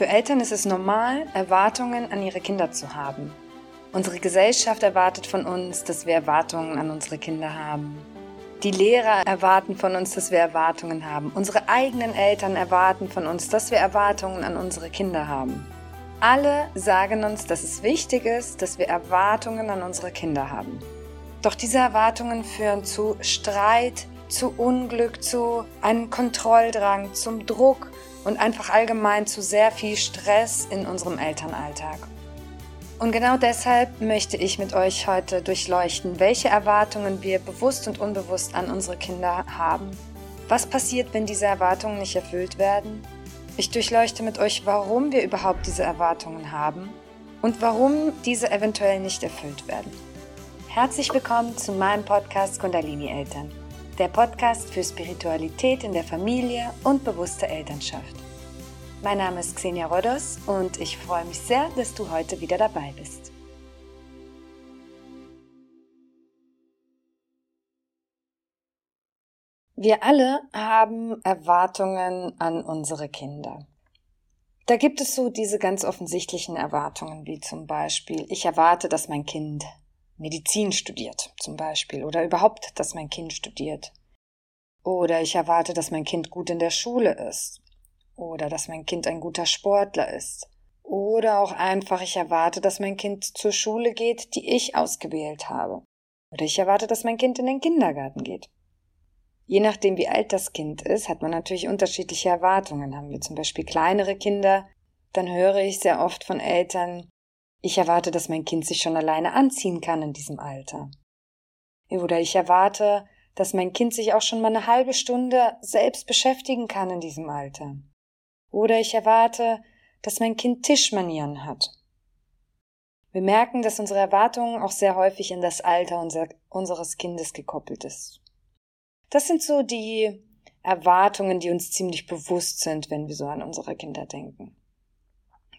Für Eltern ist es normal, Erwartungen an ihre Kinder zu haben. Unsere Gesellschaft erwartet von uns, dass wir Erwartungen an unsere Kinder haben. Die Lehrer erwarten von uns, dass wir Erwartungen haben. Unsere eigenen Eltern erwarten von uns, dass wir Erwartungen an unsere Kinder haben. Alle sagen uns, dass es wichtig ist, dass wir Erwartungen an unsere Kinder haben. Doch diese Erwartungen führen zu Streit, zu Unglück, zu einem Kontrolldrang, zum Druck und einfach allgemein zu sehr viel Stress in unserem Elternalltag. Und genau deshalb möchte ich mit euch heute durchleuchten, welche Erwartungen wir bewusst und unbewusst an unsere Kinder haben. Was passiert, wenn diese Erwartungen nicht erfüllt werden? Ich durchleuchte mit euch, warum wir überhaupt diese Erwartungen haben und warum diese eventuell nicht erfüllt werden. Herzlich willkommen zu meinem Podcast Kundalini Eltern, der Podcast für Spiritualität in der Familie und bewusste Elternschaft. Mein Name ist Xenia Rodos und ich freue mich sehr, dass du heute wieder dabei bist. Wir alle haben Erwartungen an unsere Kinder. Da gibt es so diese ganz offensichtlichen Erwartungen, wie zum Beispiel, ich erwarte, dass mein Kind Medizin studiert, zum Beispiel, oder überhaupt, dass mein Kind studiert. Oder ich erwarte, dass mein Kind gut in der Schule ist, oder dass mein Kind ein guter Sportler ist. Oder auch einfach, ich erwarte, dass mein Kind zur Schule geht, die ich ausgewählt habe. Oder ich erwarte, dass mein Kind in den Kindergarten geht. Je nachdem, wie alt das Kind ist, hat man natürlich unterschiedliche Erwartungen. Haben wir zum Beispiel kleinere Kinder, dann höre ich sehr oft von Eltern, ich erwarte, dass mein Kind sich schon alleine anziehen kann in diesem Alter. Oder ich erwarte, dass mein Kind sich auch schon mal eine halbe Stunde selbst beschäftigen kann in diesem Alter. Oder ich erwarte, dass mein Kind Tischmanieren hat. Wir merken, dass unsere Erwartungen auch sehr häufig in das Alter unser, unseres Kindes gekoppelt ist. Das sind so die Erwartungen, die uns ziemlich bewusst sind, wenn wir so an unsere Kinder denken.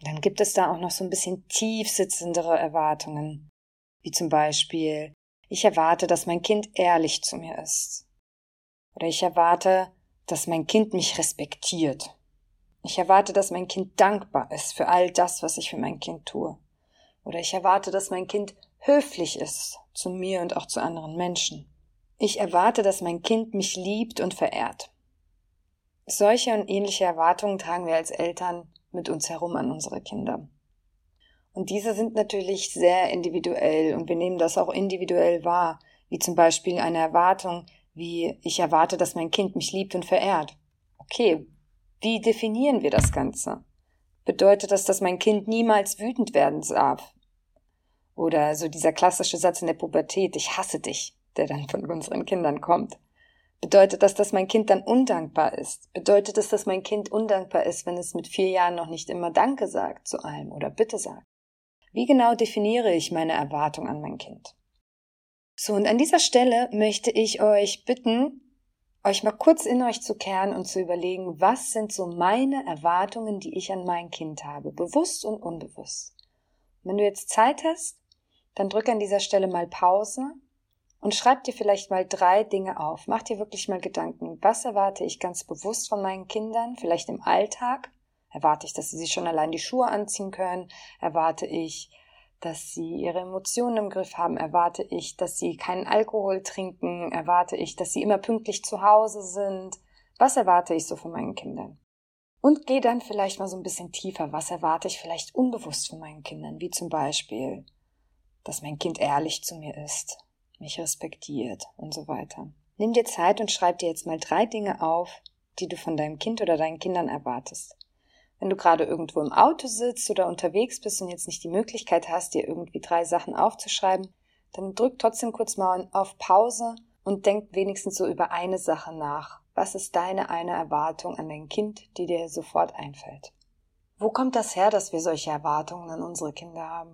Dann gibt es da auch noch so ein bisschen tiefsitzendere Erwartungen, wie zum Beispiel, ich erwarte, dass mein Kind ehrlich zu mir ist. Oder ich erwarte, dass mein Kind mich respektiert. Ich erwarte, dass mein Kind dankbar ist für all das, was ich für mein Kind tue. Oder ich erwarte, dass mein Kind höflich ist zu mir und auch zu anderen Menschen. Ich erwarte, dass mein Kind mich liebt und verehrt. Solche und ähnliche Erwartungen tragen wir als Eltern mit uns herum an unsere Kinder. Und diese sind natürlich sehr individuell und wir nehmen das auch individuell wahr, wie zum Beispiel eine Erwartung, wie ich erwarte, dass mein Kind mich liebt und verehrt. Okay, wie definieren wir das Ganze? Bedeutet das, dass mein Kind niemals wütend werden darf? Oder so dieser klassische Satz in der Pubertät, ich hasse dich, der dann von unseren Kindern kommt. Bedeutet das, dass mein Kind dann undankbar ist? Bedeutet es, dass mein Kind undankbar ist, wenn es mit vier Jahren noch nicht immer Danke sagt zu allem oder Bitte sagt? Wie genau definiere ich meine Erwartung an mein Kind? So, und an dieser Stelle möchte ich euch bitten, euch mal kurz in euch zu kehren und zu überlegen, was sind so meine Erwartungen, die ich an mein Kind habe, bewusst und unbewusst. Wenn du jetzt Zeit hast, dann drück an dieser Stelle mal Pause und schreib dir vielleicht mal drei Dinge auf. Mach dir wirklich mal Gedanken. Was erwarte ich ganz bewusst von meinen Kindern, vielleicht im Alltag? Erwarte ich, dass sie sich schon allein die Schuhe anziehen können? Erwarte ich, dass sie ihre Emotionen im Griff haben, erwarte ich, dass sie keinen Alkohol trinken, erwarte ich, dass sie immer pünktlich zu Hause sind. Was erwarte ich so von meinen Kindern? Und gehe dann vielleicht mal so ein bisschen tiefer. Was erwarte ich vielleicht unbewusst von meinen Kindern? Wie zum Beispiel, dass mein Kind ehrlich zu mir ist, mich respektiert und so weiter. Nimm dir Zeit und schreib dir jetzt mal drei Dinge auf, die du von deinem Kind oder deinen Kindern erwartest. Wenn du gerade irgendwo im Auto sitzt oder unterwegs bist und jetzt nicht die Möglichkeit hast, dir irgendwie drei Sachen aufzuschreiben, dann drück trotzdem kurz mal auf Pause und denk wenigstens so über eine Sache nach. Was ist deine eine Erwartung an dein Kind, die dir sofort einfällt? Wo kommt das her, dass wir solche Erwartungen an unsere Kinder haben?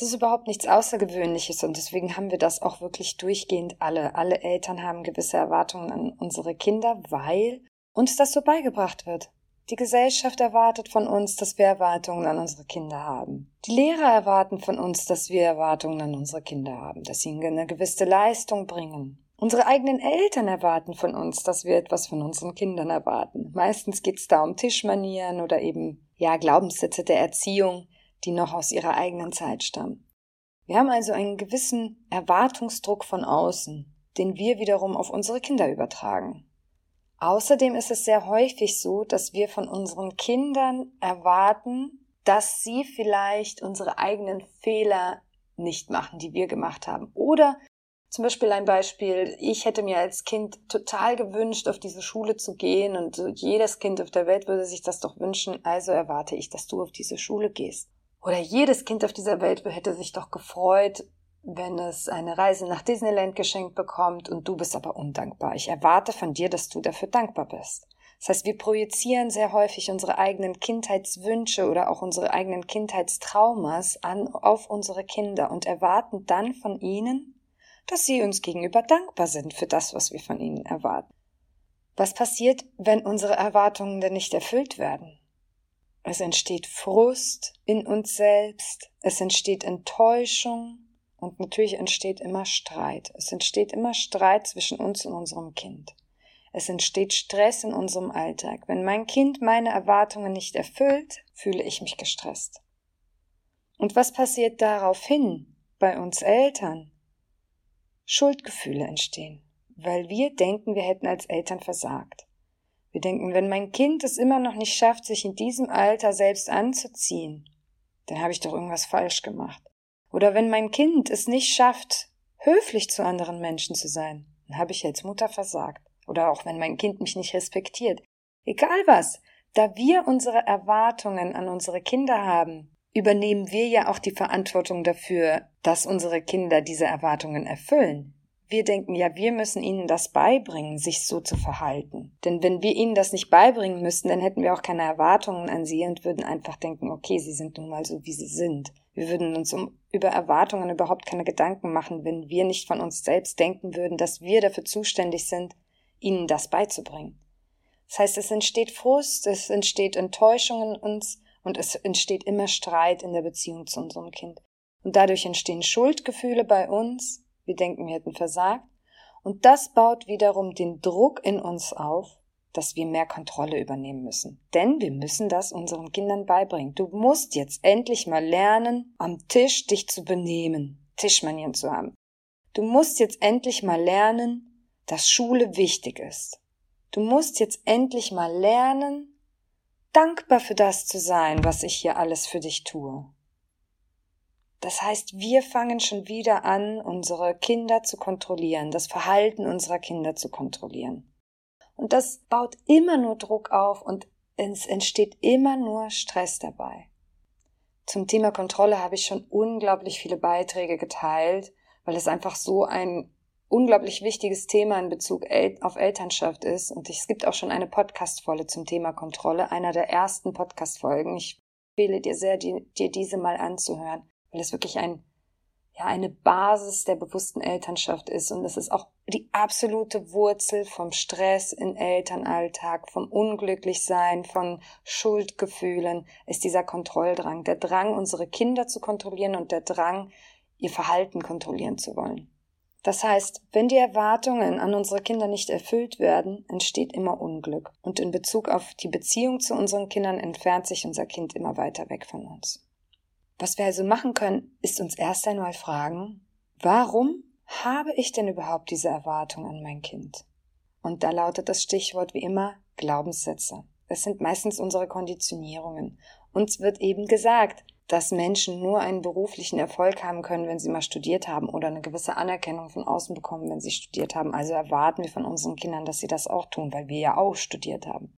Es ist überhaupt nichts Außergewöhnliches und deswegen haben wir das auch wirklich durchgehend alle. Alle Eltern haben gewisse Erwartungen an unsere Kinder, weil uns das so beigebracht wird. Die Gesellschaft erwartet von uns, dass wir Erwartungen an unsere Kinder haben. Die Lehrer erwarten von uns, dass wir Erwartungen an unsere Kinder haben, dass sie eine gewisse Leistung bringen. Unsere eigenen Eltern erwarten von uns, dass wir etwas von unseren Kindern erwarten. Meistens geht es da um Tischmanieren oder eben ja, Glaubenssätze der Erziehung, die noch aus ihrer eigenen Zeit stammen. Wir haben also einen gewissen Erwartungsdruck von außen, den wir wiederum auf unsere Kinder übertragen. Außerdem ist es sehr häufig so, dass wir von unseren Kindern erwarten, dass sie vielleicht unsere eigenen Fehler nicht machen, die wir gemacht haben. Oder zum Beispiel ein Beispiel, ich hätte mir als Kind total gewünscht, auf diese Schule zu gehen und jedes Kind auf der Welt würde sich das doch wünschen, also erwarte ich, dass du auf diese Schule gehst. Oder jedes Kind auf dieser Welt hätte sich doch gefreut, wenn es eine Reise nach Disneyland geschenkt bekommt und du bist aber undankbar. Ich erwarte von dir, dass du dafür dankbar bist. Das heißt, wir projizieren sehr häufig unsere eigenen Kindheitswünsche oder auch unsere eigenen Kindheitstraumas an, auf unsere Kinder und erwarten dann von ihnen, dass sie uns gegenüber dankbar sind für das, was wir von ihnen erwarten. Was passiert, wenn unsere Erwartungen denn nicht erfüllt werden? Es entsteht Frust in uns selbst, es entsteht Enttäuschung und natürlich entsteht immer Streit. Es entsteht immer Streit zwischen uns und unserem Kind. Es entsteht Stress in unserem Alltag. Wenn mein Kind meine Erwartungen nicht erfüllt, fühle ich mich gestresst. Und was passiert daraufhin bei uns Eltern? Schuldgefühle entstehen, weil wir denken, wir hätten als Eltern versagt. Wir denken, wenn mein Kind es immer noch nicht schafft, sich in diesem Alter selbst anzuziehen, dann habe ich doch irgendwas falsch gemacht. Oder wenn mein Kind es nicht schafft, höflich zu anderen Menschen zu sein, dann habe ich als Mutter versagt. Oder auch wenn mein Kind mich nicht respektiert. Egal was, da wir unsere Erwartungen an unsere Kinder haben, übernehmen wir ja auch die Verantwortung dafür, dass unsere Kinder diese Erwartungen erfüllen. Wir denken ja, wir müssen ihnen das beibringen, sich so zu verhalten. Denn wenn wir ihnen das nicht beibringen müssten, dann hätten wir auch keine Erwartungen an sie und würden einfach denken, okay, sie sind nun mal so, wie sie sind. Wir würden uns um, über Erwartungen überhaupt keine Gedanken machen, wenn wir nicht von uns selbst denken würden, dass wir dafür zuständig sind, ihnen das beizubringen. Das heißt, es entsteht Frust, es entsteht Enttäuschung in uns und es entsteht immer Streit in der Beziehung zu unserem Kind. Und dadurch entstehen Schuldgefühle bei uns. Wir denken, wir hätten versagt. Und das baut wiederum den Druck in uns auf, dass wir mehr Kontrolle übernehmen müssen. Denn wir müssen das unseren Kindern beibringen. Du musst jetzt endlich mal lernen, am Tisch dich zu benehmen, Tischmanieren zu haben. Du musst jetzt endlich mal lernen, dass Schule wichtig ist. Du musst jetzt endlich mal lernen, dankbar für das zu sein, was ich hier alles für dich tue. Das heißt, wir fangen schon wieder an, unsere Kinder zu kontrollieren, das Verhalten unserer Kinder zu kontrollieren. Und das baut immer nur Druck auf und es entsteht immer nur Stress dabei. Zum Thema Kontrolle habe ich schon unglaublich viele Beiträge geteilt, weil es einfach so ein unglaublich wichtiges Thema in Bezug auf Elternschaft ist. Und es gibt auch schon eine Podcast-Folge zum Thema Kontrolle, einer der ersten Podcast-Folgen. Ich empfehle dir sehr, dir diese mal anzuhören, weil es wirklich ein, ja, eine Basis der bewussten Elternschaft ist. Und es ist auch die absolute Wurzel vom Stress im Elternalltag, vom Unglücklichsein, von Schuldgefühlen, ist dieser Kontrolldrang. Der Drang, unsere Kinder zu kontrollieren und der Drang, ihr Verhalten kontrollieren zu wollen. Das heißt, wenn die Erwartungen an unsere Kinder nicht erfüllt werden, entsteht immer Unglück. Und in Bezug auf die Beziehung zu unseren Kindern entfernt sich unser Kind immer weiter weg von uns. Was wir also machen können, ist uns erst einmal fragen, warum habe ich denn überhaupt diese Erwartung an mein Kind? Und da lautet das Stichwort wie immer Glaubenssätze. Es sind meistens unsere Konditionierungen. Uns wird eben gesagt, dass Menschen nur einen beruflichen Erfolg haben können, wenn sie mal studiert haben oder eine gewisse Anerkennung von außen bekommen, wenn sie studiert haben. Also erwarten wir von unseren Kindern, dass sie das auch tun, weil wir ja auch studiert haben.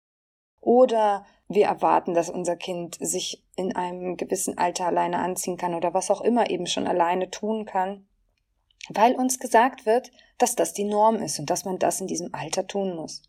Oder wir erwarten, dass unser Kind sich in einem gewissen Alter alleine anziehen kann oder was auch immer eben schon alleine tun kann, weil uns gesagt wird, dass das die Norm ist und dass man das in diesem Alter tun muss.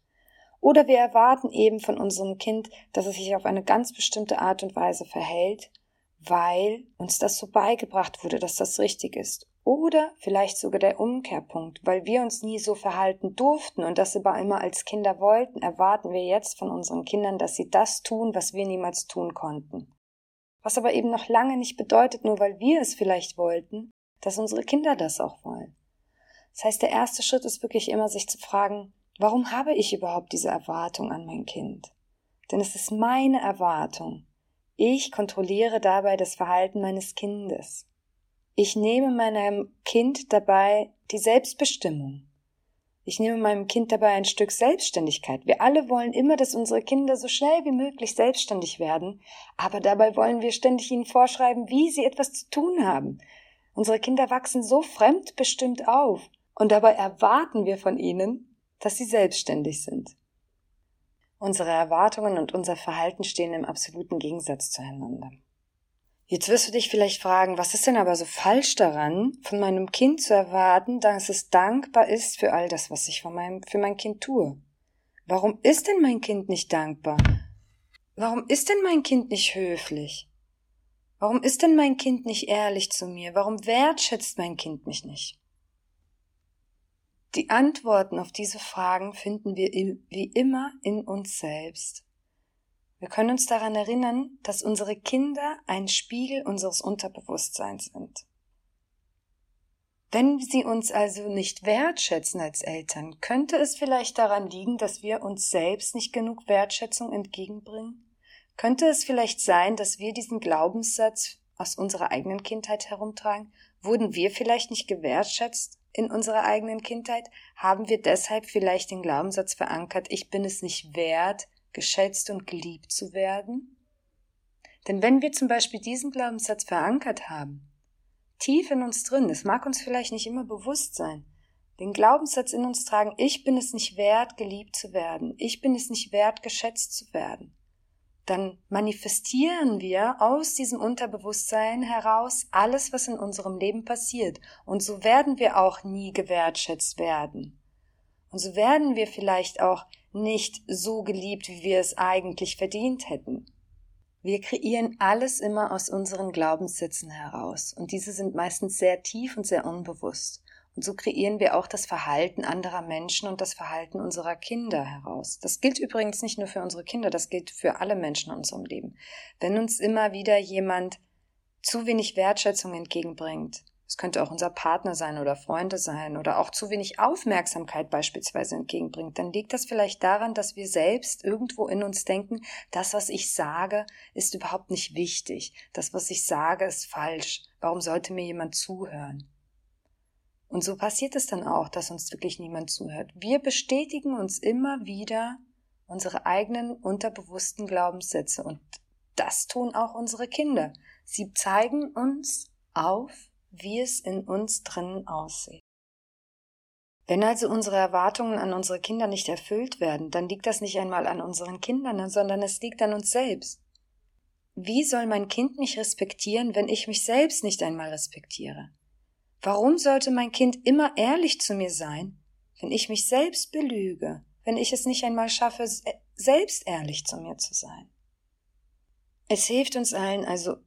Oder wir erwarten eben von unserem Kind, dass es sich auf eine ganz bestimmte Art und Weise verhält, weil uns das so beigebracht wurde, dass das richtig ist. Oder vielleicht sogar der Umkehrpunkt, weil wir uns nie so verhalten durften und das aber immer als Kinder wollten, erwarten wir jetzt von unseren Kindern, dass sie das tun, was wir niemals tun konnten. Was aber eben noch lange nicht bedeutet, nur weil wir es vielleicht wollten, dass unsere Kinder das auch wollen. Das heißt, der erste Schritt ist wirklich immer, sich zu fragen, warum habe ich überhaupt diese Erwartung an mein Kind? Denn es ist meine Erwartung, Ich kontrolliere dabei das Verhalten meines Kindes. Ich nehme meinem Kind dabei die Selbstbestimmung. Ich nehme meinem Kind dabei ein Stück Selbstständigkeit. Wir alle wollen immer, dass unsere Kinder so schnell wie möglich selbstständig werden, aber dabei wollen wir ständig ihnen vorschreiben, wie sie etwas zu tun haben. Unsere Kinder wachsen so fremdbestimmt auf, und dabei erwarten wir von ihnen, dass sie selbstständig sind. Unsere Erwartungen und unser Verhalten stehen im absoluten Gegensatz zueinander. Jetzt wirst du dich vielleicht fragen, was ist denn aber so falsch daran, von meinem Kind zu erwarten, dass es dankbar ist für all das, was ich von meinem, für mein Kind tue? Warum ist denn mein Kind nicht dankbar? Warum ist denn mein Kind nicht höflich? Warum ist denn mein Kind nicht ehrlich zu mir? Warum wertschätzt mein Kind mich nicht? Die Antworten auf diese Fragen finden wir wie immer in uns selbst. Wir können uns daran erinnern, dass unsere Kinder ein Spiegel unseres Unterbewusstseins sind. Wenn sie uns also nicht wertschätzen als Eltern, könnte es vielleicht daran liegen, dass wir uns selbst nicht genug Wertschätzung entgegenbringen? Könnte es vielleicht sein, dass wir diesen Glaubenssatz aus unserer eigenen Kindheit herumtragen? Wurden wir vielleicht nicht gewertschätzt in unserer eigenen Kindheit? Haben wir deshalb vielleicht den Glaubenssatz verankert, ich bin es nicht wert, geschätzt und geliebt zu werden? Denn wenn wir zum Beispiel diesen Glaubenssatz verankert haben, tief in uns drin, es mag uns vielleicht nicht immer bewusst sein, den Glaubenssatz in uns tragen, ich bin es nicht wert, geliebt zu werden, ich bin es nicht wert, geschätzt zu werden, dann manifestieren wir aus diesem Unterbewusstsein heraus alles, was in unserem Leben passiert. Und so werden wir auch nie gewertschätzt werden. Und so werden wir vielleicht auch nicht so geliebt, wie wir es eigentlich verdient hätten. Wir kreieren alles immer aus unseren Glaubenssätzen heraus, und diese sind meistens sehr tief und sehr unbewusst. Und so kreieren wir auch das Verhalten anderer Menschen und das Verhalten unserer Kinder heraus. Das gilt übrigens nicht nur für unsere Kinder, das gilt für alle Menschen in unserem Leben. Wenn uns immer wieder jemand zu wenig Wertschätzung entgegenbringt, es könnte auch unser Partner sein oder Freunde sein oder auch zu wenig Aufmerksamkeit beispielsweise entgegenbringt, dann liegt das vielleicht daran, dass wir selbst irgendwo in uns denken, das, was ich sage, ist überhaupt nicht wichtig. Das, was ich sage, ist falsch. Warum sollte mir jemand zuhören? Und so passiert es dann auch, dass uns wirklich niemand zuhört. Wir bestätigen uns immer wieder unsere eigenen unterbewussten Glaubenssätze und das tun auch unsere Kinder. Sie zeigen uns auf, wie es in uns drinnen aussieht. Wenn also unsere Erwartungen an unsere Kinder nicht erfüllt werden, dann liegt das nicht einmal an unseren Kindern, sondern es liegt an uns selbst. Wie soll mein Kind mich respektieren, wenn ich mich selbst nicht einmal respektiere? Warum sollte mein Kind immer ehrlich zu mir sein, wenn ich mich selbst belüge, wenn ich es nicht einmal schaffe, selbst ehrlich zu mir zu sein? Es hilft uns allen also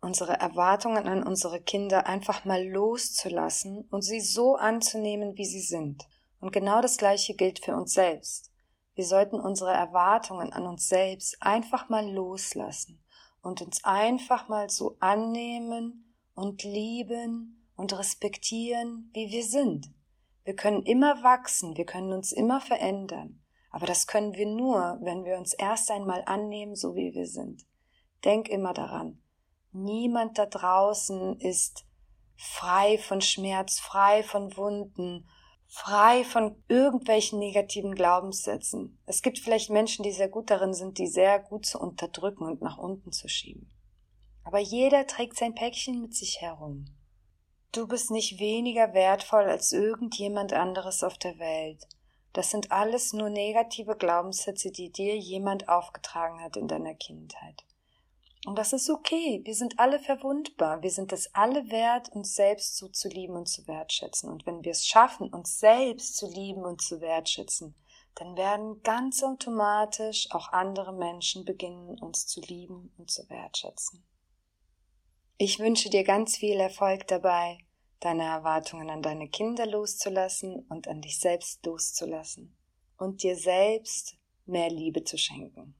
unsere Erwartungen an unsere Kinder einfach mal loszulassen und sie so anzunehmen, wie sie sind. Und genau das Gleiche gilt für uns selbst. Wir sollten unsere Erwartungen an uns selbst einfach mal loslassen und uns einfach mal so annehmen und lieben und respektieren, wie wir sind. Wir können immer wachsen, wir können uns immer verändern, aber das können wir nur, wenn wir uns erst einmal annehmen, so wie wir sind. Denk immer daran, Niemand da draußen ist frei von Schmerz, frei von Wunden, frei von irgendwelchen negativen Glaubenssätzen. Es gibt vielleicht Menschen, die sehr gut darin sind, die sehr gut zu unterdrücken und nach unten zu schieben. Aber jeder trägt sein Päckchen mit sich herum. Du bist nicht weniger wertvoll als irgendjemand anderes auf der Welt. Das sind alles nur negative Glaubenssätze, die dir jemand aufgetragen hat in deiner Kindheit. Und das ist okay. Wir sind alle verwundbar. Wir sind es alle wert, uns selbst so zu lieben und zu wertschätzen. Und wenn wir es schaffen, uns selbst zu lieben und zu wertschätzen, dann werden ganz automatisch auch andere Menschen beginnen, uns zu lieben und zu wertschätzen. Ich wünsche dir ganz viel Erfolg dabei, deine Erwartungen an deine Kinder loszulassen und an dich selbst loszulassen und dir selbst mehr Liebe zu schenken.